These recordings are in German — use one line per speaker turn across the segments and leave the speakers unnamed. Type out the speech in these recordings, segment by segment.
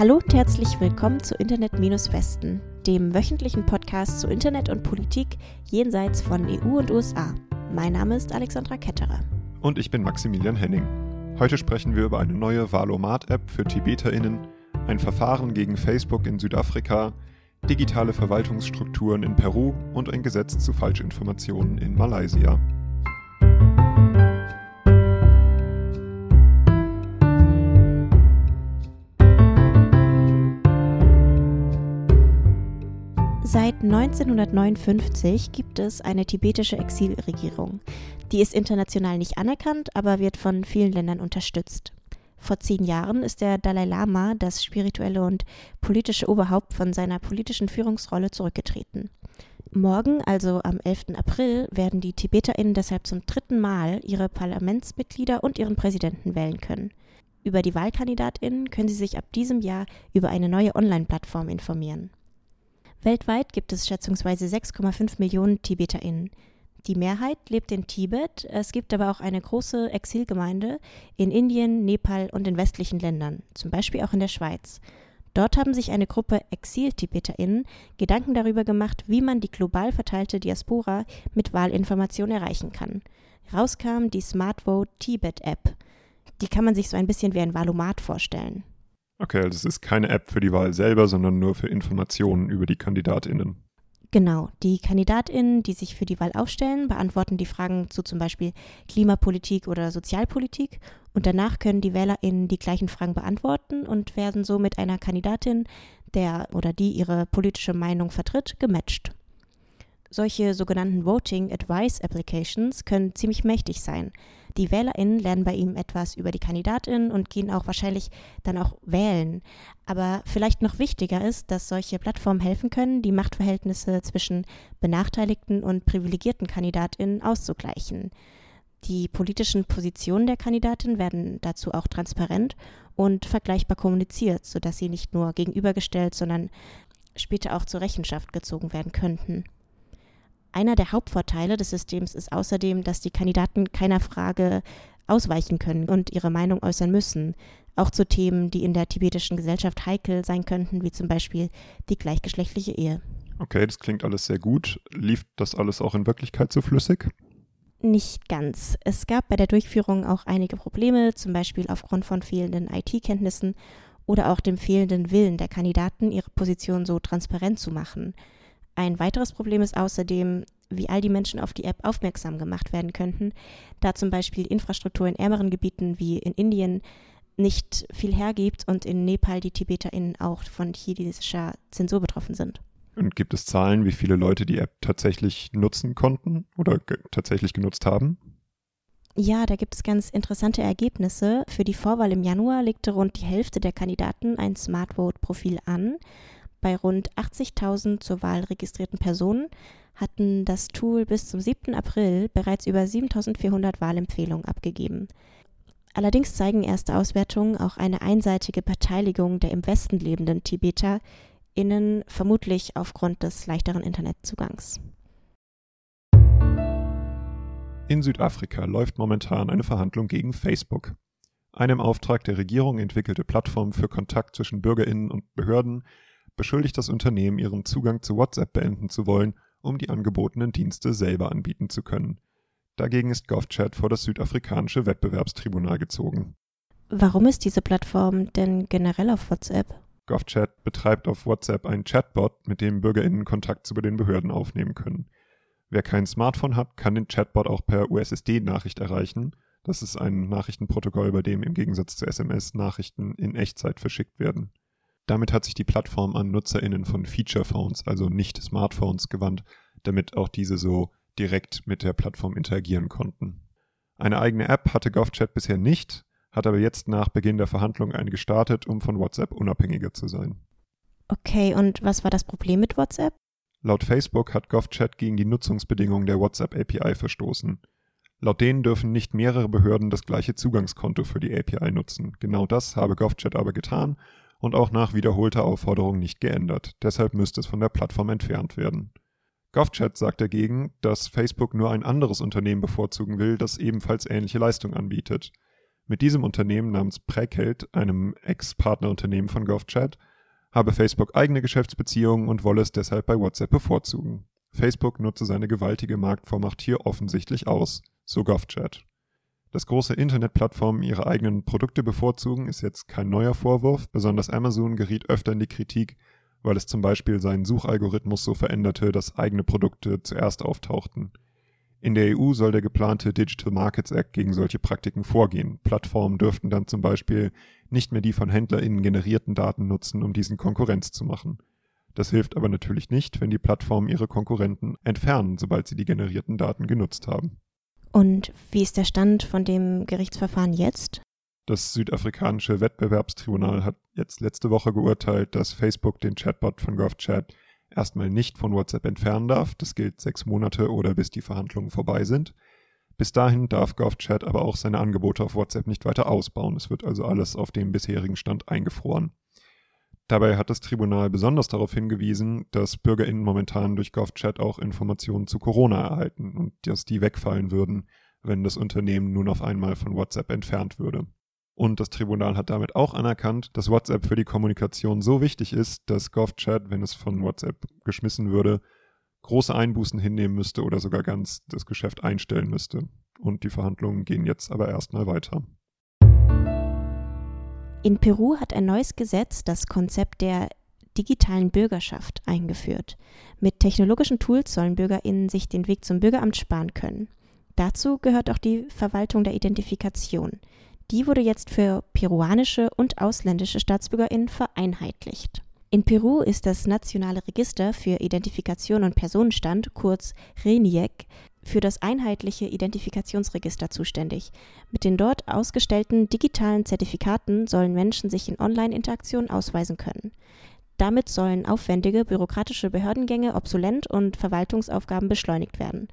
Hallo und herzlich willkommen zu Internet-Westen, dem wöchentlichen Podcast zu Internet und Politik jenseits von EU und USA. Mein Name ist Alexandra Ketterer.
Und ich bin Maximilian Henning. Heute sprechen wir über eine neue Valomat-App für TibeterInnen, ein Verfahren gegen Facebook in Südafrika, digitale Verwaltungsstrukturen in Peru und ein Gesetz zu Falschinformationen in Malaysia.
Seit 1959 gibt es eine tibetische Exilregierung. Die ist international nicht anerkannt, aber wird von vielen Ländern unterstützt. Vor zehn Jahren ist der Dalai Lama, das spirituelle und politische Oberhaupt, von seiner politischen Führungsrolle zurückgetreten. Morgen, also am 11. April, werden die TibeterInnen deshalb zum dritten Mal ihre Parlamentsmitglieder und ihren Präsidenten wählen können. Über die WahlkandidatInnen können sie sich ab diesem Jahr über eine neue Online-Plattform informieren. Weltweit gibt es schätzungsweise 6,5 Millionen TibeterInnen. Die Mehrheit lebt in Tibet, es gibt aber auch eine große Exilgemeinde in Indien, Nepal und in westlichen Ländern, zum Beispiel auch in der Schweiz. Dort haben sich eine Gruppe Exil-TibeterInnen Gedanken darüber gemacht, wie man die global verteilte Diaspora mit Wahlinformation erreichen kann. Rauskam die Smart Vote Tibet App. Die kann man sich so ein bisschen wie ein Valomat vorstellen.
Okay, also es ist keine App für die Wahl selber, sondern nur für Informationen über die KandidatInnen.
Genau, die KandidatInnen, die sich für die Wahl aufstellen, beantworten die Fragen zu zum Beispiel Klimapolitik oder Sozialpolitik und danach können die WählerInnen die gleichen Fragen beantworten und werden so mit einer Kandidatin, der oder die ihre politische Meinung vertritt, gematcht. Solche sogenannten Voting Advice Applications können ziemlich mächtig sein. Die WählerInnen lernen bei ihm etwas über die KandidatInnen und gehen auch wahrscheinlich dann auch wählen. Aber vielleicht noch wichtiger ist, dass solche Plattformen helfen können, die Machtverhältnisse zwischen benachteiligten und privilegierten KandidatInnen auszugleichen. Die politischen Positionen der Kandidatin werden dazu auch transparent und vergleichbar kommuniziert, sodass sie nicht nur gegenübergestellt, sondern später auch zur Rechenschaft gezogen werden könnten. Einer der Hauptvorteile des Systems ist außerdem, dass die Kandidaten keiner Frage ausweichen können und ihre Meinung äußern müssen, auch zu Themen, die in der tibetischen Gesellschaft heikel sein könnten, wie zum Beispiel die gleichgeschlechtliche Ehe.
Okay, das klingt alles sehr gut. Lief das alles auch in Wirklichkeit so flüssig?
Nicht ganz. Es gab bei der Durchführung auch einige Probleme, zum Beispiel aufgrund von fehlenden IT-Kenntnissen oder auch dem fehlenden Willen der Kandidaten, ihre Position so transparent zu machen. Ein weiteres Problem ist außerdem, wie all die Menschen auf die App aufmerksam gemacht werden könnten, da zum Beispiel Infrastruktur in ärmeren Gebieten wie in Indien nicht viel hergibt und in Nepal die TibeterInnen auch von chinesischer Zensur betroffen sind.
Und gibt es Zahlen, wie viele Leute die App tatsächlich nutzen konnten oder ge tatsächlich genutzt haben?
Ja, da gibt es ganz interessante Ergebnisse. Für die Vorwahl im Januar legte rund die Hälfte der Kandidaten ein Smart Vote-Profil an. Bei rund 80.000 zur Wahl registrierten Personen hatten das Tool bis zum 7. April bereits über 7.400 Wahlempfehlungen abgegeben. Allerdings zeigen erste Auswertungen auch eine einseitige Beteiligung der im Westen lebenden Tibeter innen vermutlich aufgrund des leichteren Internetzugangs.
In Südafrika läuft momentan eine Verhandlung gegen Facebook. Eine im Auftrag der Regierung entwickelte Plattform für Kontakt zwischen Bürgerinnen und Behörden beschuldigt das Unternehmen, ihren Zugang zu WhatsApp beenden zu wollen, um die angebotenen Dienste selber anbieten zu können. Dagegen ist GovChat vor das südafrikanische Wettbewerbstribunal gezogen.
Warum ist diese Plattform denn generell auf WhatsApp?
GovChat betreibt auf WhatsApp einen Chatbot, mit dem BürgerInnen Kontakt zu den Behörden aufnehmen können. Wer kein Smartphone hat, kann den Chatbot auch per USSD-Nachricht erreichen. Das ist ein Nachrichtenprotokoll, bei dem im Gegensatz zu SMS Nachrichten in Echtzeit verschickt werden. Damit hat sich die Plattform an NutzerInnen von Feature Phones, also nicht Smartphones, gewandt, damit auch diese so direkt mit der Plattform interagieren konnten. Eine eigene App hatte GovChat bisher nicht, hat aber jetzt nach Beginn der Verhandlungen eine gestartet, um von WhatsApp unabhängiger zu sein.
Okay, und was war das Problem mit WhatsApp?
Laut Facebook hat GovChat gegen die Nutzungsbedingungen der WhatsApp API verstoßen. Laut denen dürfen nicht mehrere Behörden das gleiche Zugangskonto für die API nutzen. Genau das habe GovChat aber getan und auch nach wiederholter Aufforderung nicht geändert. Deshalb müsste es von der Plattform entfernt werden. GovChat sagt dagegen, dass Facebook nur ein anderes Unternehmen bevorzugen will, das ebenfalls ähnliche Leistungen anbietet. Mit diesem Unternehmen namens Präkelt, einem Ex-Partnerunternehmen von GovChat, habe Facebook eigene Geschäftsbeziehungen und wolle es deshalb bei WhatsApp bevorzugen. Facebook nutze seine gewaltige Marktvormacht hier offensichtlich aus, so GovChat. Dass große Internetplattformen ihre eigenen Produkte bevorzugen, ist jetzt kein neuer Vorwurf. Besonders Amazon geriet öfter in die Kritik, weil es zum Beispiel seinen Suchalgorithmus so veränderte, dass eigene Produkte zuerst auftauchten. In der EU soll der geplante Digital Markets Act gegen solche Praktiken vorgehen. Plattformen dürften dann zum Beispiel nicht mehr die von HändlerInnen generierten Daten nutzen, um diesen Konkurrenz zu machen. Das hilft aber natürlich nicht, wenn die Plattformen ihre Konkurrenten entfernen, sobald sie die generierten Daten genutzt haben.
Und wie ist der Stand von dem Gerichtsverfahren jetzt?
Das südafrikanische Wettbewerbstribunal hat jetzt letzte Woche geurteilt, dass Facebook den Chatbot von GovChat erstmal nicht von WhatsApp entfernen darf. Das gilt sechs Monate oder bis die Verhandlungen vorbei sind. Bis dahin darf GovChat aber auch seine Angebote auf WhatsApp nicht weiter ausbauen. Es wird also alles auf dem bisherigen Stand eingefroren. Dabei hat das Tribunal besonders darauf hingewiesen, dass BürgerInnen momentan durch GovChat auch Informationen zu Corona erhalten und dass die wegfallen würden, wenn das Unternehmen nun auf einmal von WhatsApp entfernt würde. Und das Tribunal hat damit auch anerkannt, dass WhatsApp für die Kommunikation so wichtig ist, dass GovChat, wenn es von WhatsApp geschmissen würde, große Einbußen hinnehmen müsste oder sogar ganz das Geschäft einstellen müsste. Und die Verhandlungen gehen jetzt aber erstmal weiter.
In Peru hat ein neues Gesetz das Konzept der digitalen Bürgerschaft eingeführt. Mit technologischen Tools sollen Bürgerinnen sich den Weg zum Bürgeramt sparen können. Dazu gehört auch die Verwaltung der Identifikation. Die wurde jetzt für peruanische und ausländische Staatsbürgerinnen vereinheitlicht. In Peru ist das Nationale Register für Identifikation und Personenstand, kurz RENIEC, für das einheitliche Identifikationsregister zuständig. Mit den dort ausgestellten digitalen Zertifikaten sollen Menschen sich in Online-Interaktionen ausweisen können. Damit sollen aufwendige bürokratische Behördengänge obsolent und Verwaltungsaufgaben beschleunigt werden.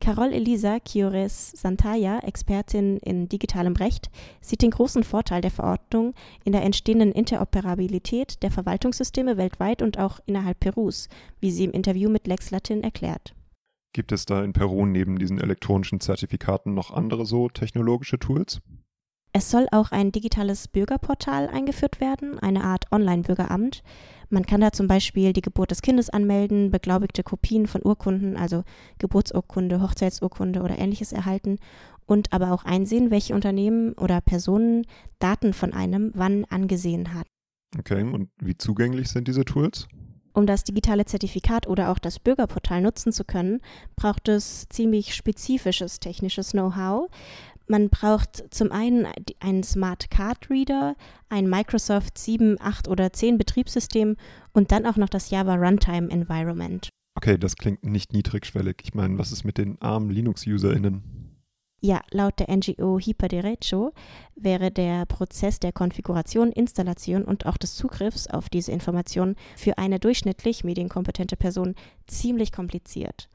Carol Elisa Chiores Santaya, Expertin in digitalem Recht, sieht den großen Vorteil der Verordnung in der entstehenden Interoperabilität der Verwaltungssysteme weltweit und auch innerhalb Perus, wie sie im Interview mit Lex Latin erklärt.
Gibt es da in Peru neben diesen elektronischen Zertifikaten noch andere so technologische Tools?
Es soll auch ein digitales Bürgerportal eingeführt werden, eine Art Online-Bürgeramt. Man kann da zum Beispiel die Geburt des Kindes anmelden, beglaubigte Kopien von Urkunden, also Geburtsurkunde, Hochzeitsurkunde oder ähnliches erhalten und aber auch einsehen, welche Unternehmen oder Personen Daten von einem wann angesehen hat.
Okay, und wie zugänglich sind diese Tools?
Um das digitale Zertifikat oder auch das Bürgerportal nutzen zu können, braucht es ziemlich spezifisches technisches Know-how. Man braucht zum einen einen Smart Card Reader, ein Microsoft 7, 8 oder 10 Betriebssystem und dann auch noch das Java Runtime Environment.
Okay, das klingt nicht niedrigschwellig. Ich meine, was ist mit den armen Linux-UserInnen?
Ja, laut der NGO Hyperderecho wäre der Prozess der Konfiguration, Installation und auch des Zugriffs auf diese Informationen für eine durchschnittlich medienkompetente Person ziemlich kompliziert.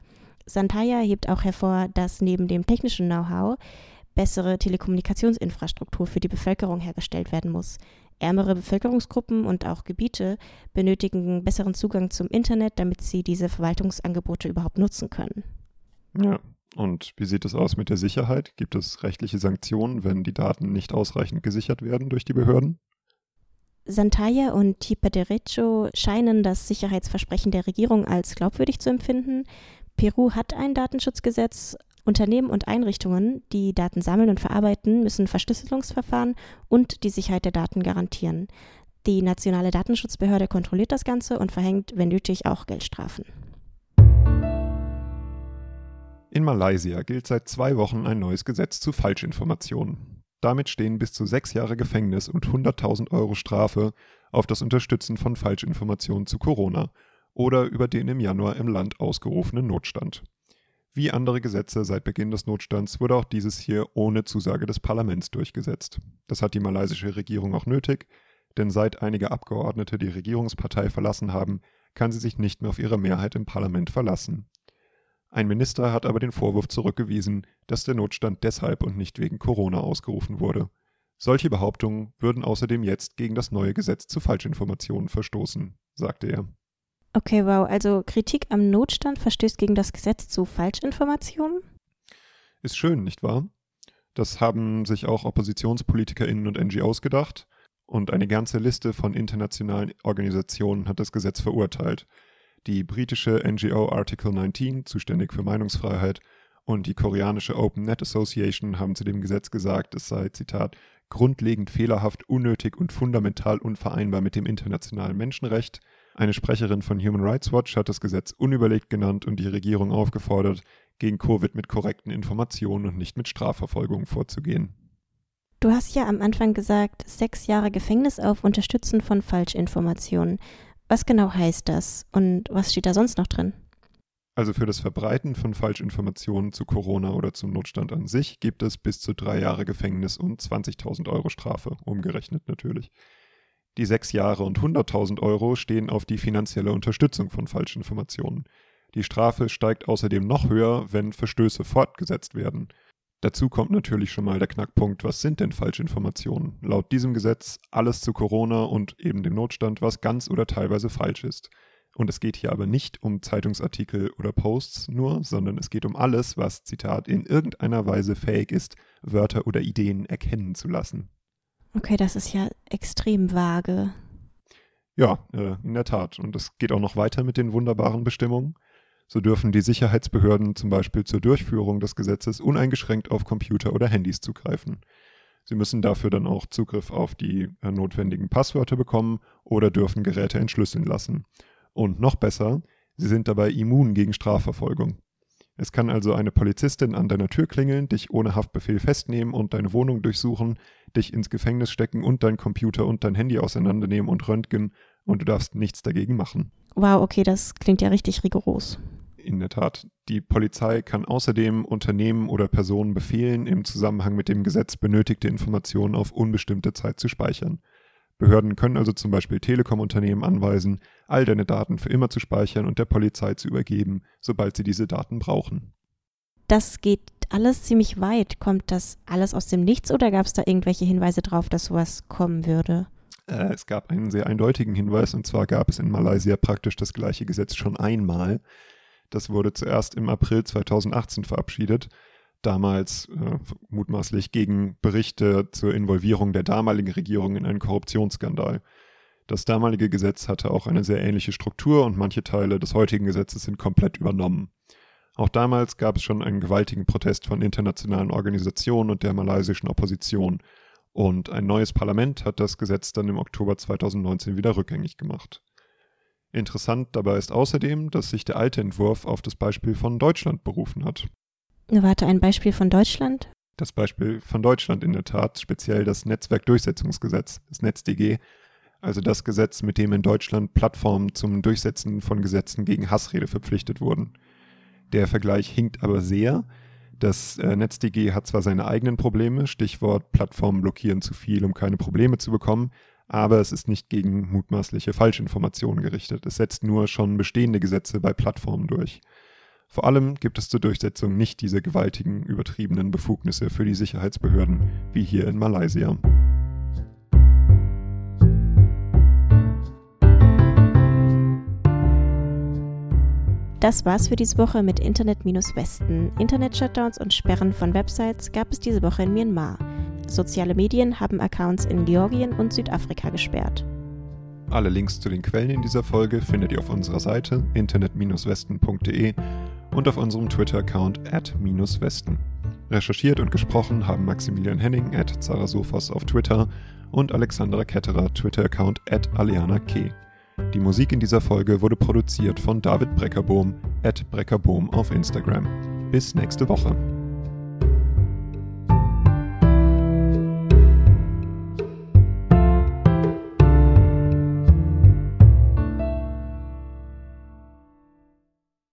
Santaya hebt auch hervor, dass neben dem technischen Know-how bessere Telekommunikationsinfrastruktur für die Bevölkerung hergestellt werden muss. Ärmere Bevölkerungsgruppen und auch Gebiete benötigen besseren Zugang zum Internet, damit sie diese Verwaltungsangebote überhaupt nutzen können.
Ja, und wie sieht es aus mit der Sicherheit? Gibt es rechtliche Sanktionen, wenn die Daten nicht ausreichend gesichert werden durch die Behörden?
Santaya und Tipa Derecho scheinen das Sicherheitsversprechen der Regierung als glaubwürdig zu empfinden. Peru hat ein Datenschutzgesetz, Unternehmen und Einrichtungen, die Daten sammeln und verarbeiten, müssen Verschlüsselungsverfahren und die Sicherheit der Daten garantieren. Die nationale Datenschutzbehörde kontrolliert das Ganze und verhängt, wenn nötig, auch Geldstrafen.
In Malaysia gilt seit zwei Wochen ein neues Gesetz zu Falschinformationen. Damit stehen bis zu sechs Jahre Gefängnis und 100.000 Euro Strafe auf das Unterstützen von Falschinformationen zu Corona oder über den im Januar im Land ausgerufenen Notstand. Wie andere Gesetze seit Beginn des Notstands wurde auch dieses hier ohne Zusage des Parlaments durchgesetzt. Das hat die malaysische Regierung auch nötig, denn seit einige Abgeordnete die Regierungspartei verlassen haben, kann sie sich nicht mehr auf ihre Mehrheit im Parlament verlassen. Ein Minister hat aber den Vorwurf zurückgewiesen, dass der Notstand deshalb und nicht wegen Corona ausgerufen wurde. Solche Behauptungen würden außerdem jetzt gegen das neue Gesetz zu Falschinformationen verstoßen, sagte er.
Okay, wow. Also Kritik am Notstand verstößt gegen das Gesetz zu Falschinformationen?
Ist schön, nicht wahr? Das haben sich auch OppositionspolitikerInnen und NGOs gedacht und eine ganze Liste von internationalen Organisationen hat das Gesetz verurteilt. Die britische NGO Article 19, zuständig für Meinungsfreiheit, und die koreanische Open Net Association haben zu dem Gesetz gesagt, es sei, Zitat, grundlegend fehlerhaft, unnötig und fundamental unvereinbar mit dem internationalen Menschenrecht. Eine Sprecherin von Human Rights Watch hat das Gesetz unüberlegt genannt und die Regierung aufgefordert, gegen Covid mit korrekten Informationen und nicht mit Strafverfolgung vorzugehen.
Du hast ja am Anfang gesagt, sechs Jahre Gefängnis auf Unterstützen von Falschinformationen. Was genau heißt das und was steht da sonst noch drin?
Also für das Verbreiten von Falschinformationen zu Corona oder zum Notstand an sich gibt es bis zu drei Jahre Gefängnis und 20.000 Euro Strafe, umgerechnet natürlich. Die sechs Jahre und 100.000 Euro stehen auf die finanzielle Unterstützung von Falschinformationen. Die Strafe steigt außerdem noch höher, wenn Verstöße fortgesetzt werden. Dazu kommt natürlich schon mal der Knackpunkt, was sind denn Falschinformationen? Laut diesem Gesetz alles zu Corona und eben dem Notstand, was ganz oder teilweise falsch ist. Und es geht hier aber nicht um Zeitungsartikel oder Posts nur, sondern es geht um alles, was, Zitat, in irgendeiner Weise fähig ist, Wörter oder Ideen erkennen zu lassen.
Okay, das ist ja extrem vage.
Ja, äh, in der Tat. Und es geht auch noch weiter mit den wunderbaren Bestimmungen. So dürfen die Sicherheitsbehörden zum Beispiel zur Durchführung des Gesetzes uneingeschränkt auf Computer oder Handys zugreifen. Sie müssen dafür dann auch Zugriff auf die äh, notwendigen Passwörter bekommen oder dürfen Geräte entschlüsseln lassen. Und noch besser, sie sind dabei immun gegen Strafverfolgung. Es kann also eine Polizistin an deiner Tür klingeln, dich ohne Haftbefehl festnehmen und deine Wohnung durchsuchen, dich ins Gefängnis stecken und dein Computer und dein Handy auseinandernehmen und röntgen und du darfst nichts dagegen machen.
Wow, okay, das klingt ja richtig rigoros.
In der Tat. Die Polizei kann außerdem Unternehmen oder Personen befehlen, im Zusammenhang mit dem Gesetz benötigte Informationen auf unbestimmte Zeit zu speichern. Behörden können also zum Beispiel Telekom-Unternehmen anweisen, all deine Daten für immer zu speichern und der Polizei zu übergeben, sobald sie diese Daten brauchen.
Das geht alles ziemlich weit. Kommt das alles aus dem Nichts oder gab es da irgendwelche Hinweise drauf, dass sowas kommen würde?
Äh, es gab einen sehr eindeutigen Hinweis und zwar gab es in Malaysia praktisch das gleiche Gesetz schon einmal. Das wurde zuerst im April 2018 verabschiedet damals äh, mutmaßlich gegen Berichte zur Involvierung der damaligen Regierung in einen Korruptionsskandal. Das damalige Gesetz hatte auch eine sehr ähnliche Struktur und manche Teile des heutigen Gesetzes sind komplett übernommen. Auch damals gab es schon einen gewaltigen Protest von internationalen Organisationen und der malaysischen Opposition. Und ein neues Parlament hat das Gesetz dann im Oktober 2019 wieder rückgängig gemacht. Interessant dabei ist außerdem, dass sich der alte Entwurf auf das Beispiel von Deutschland berufen hat.
Warte, ein Beispiel von Deutschland?
Das Beispiel von Deutschland in der Tat, speziell das Netzwerkdurchsetzungsgesetz, das NetzDG, also das Gesetz, mit dem in Deutschland Plattformen zum Durchsetzen von Gesetzen gegen Hassrede verpflichtet wurden. Der Vergleich hinkt aber sehr. Das äh, NetzDG hat zwar seine eigenen Probleme, Stichwort Plattformen blockieren zu viel, um keine Probleme zu bekommen, aber es ist nicht gegen mutmaßliche Falschinformationen gerichtet. Es setzt nur schon bestehende Gesetze bei Plattformen durch. Vor allem gibt es zur Durchsetzung nicht diese gewaltigen, übertriebenen Befugnisse für die Sicherheitsbehörden wie hier in Malaysia.
Das war's für diese Woche mit Internet-Westen. Internet-Shutdowns und Sperren von Websites gab es diese Woche in Myanmar. Soziale Medien haben Accounts in Georgien und Südafrika gesperrt.
Alle Links zu den Quellen in dieser Folge findet ihr auf unserer Seite internet-westen.de und auf unserem Twitter-Account at-westen. Recherchiert und gesprochen haben Maximilian Henning at Zarasofos auf Twitter und Alexandra Ketterer Twitter-Account at aliana-k. Die Musik in dieser Folge wurde produziert von David Breckerbohm at Breckerbohm auf Instagram. Bis nächste Woche.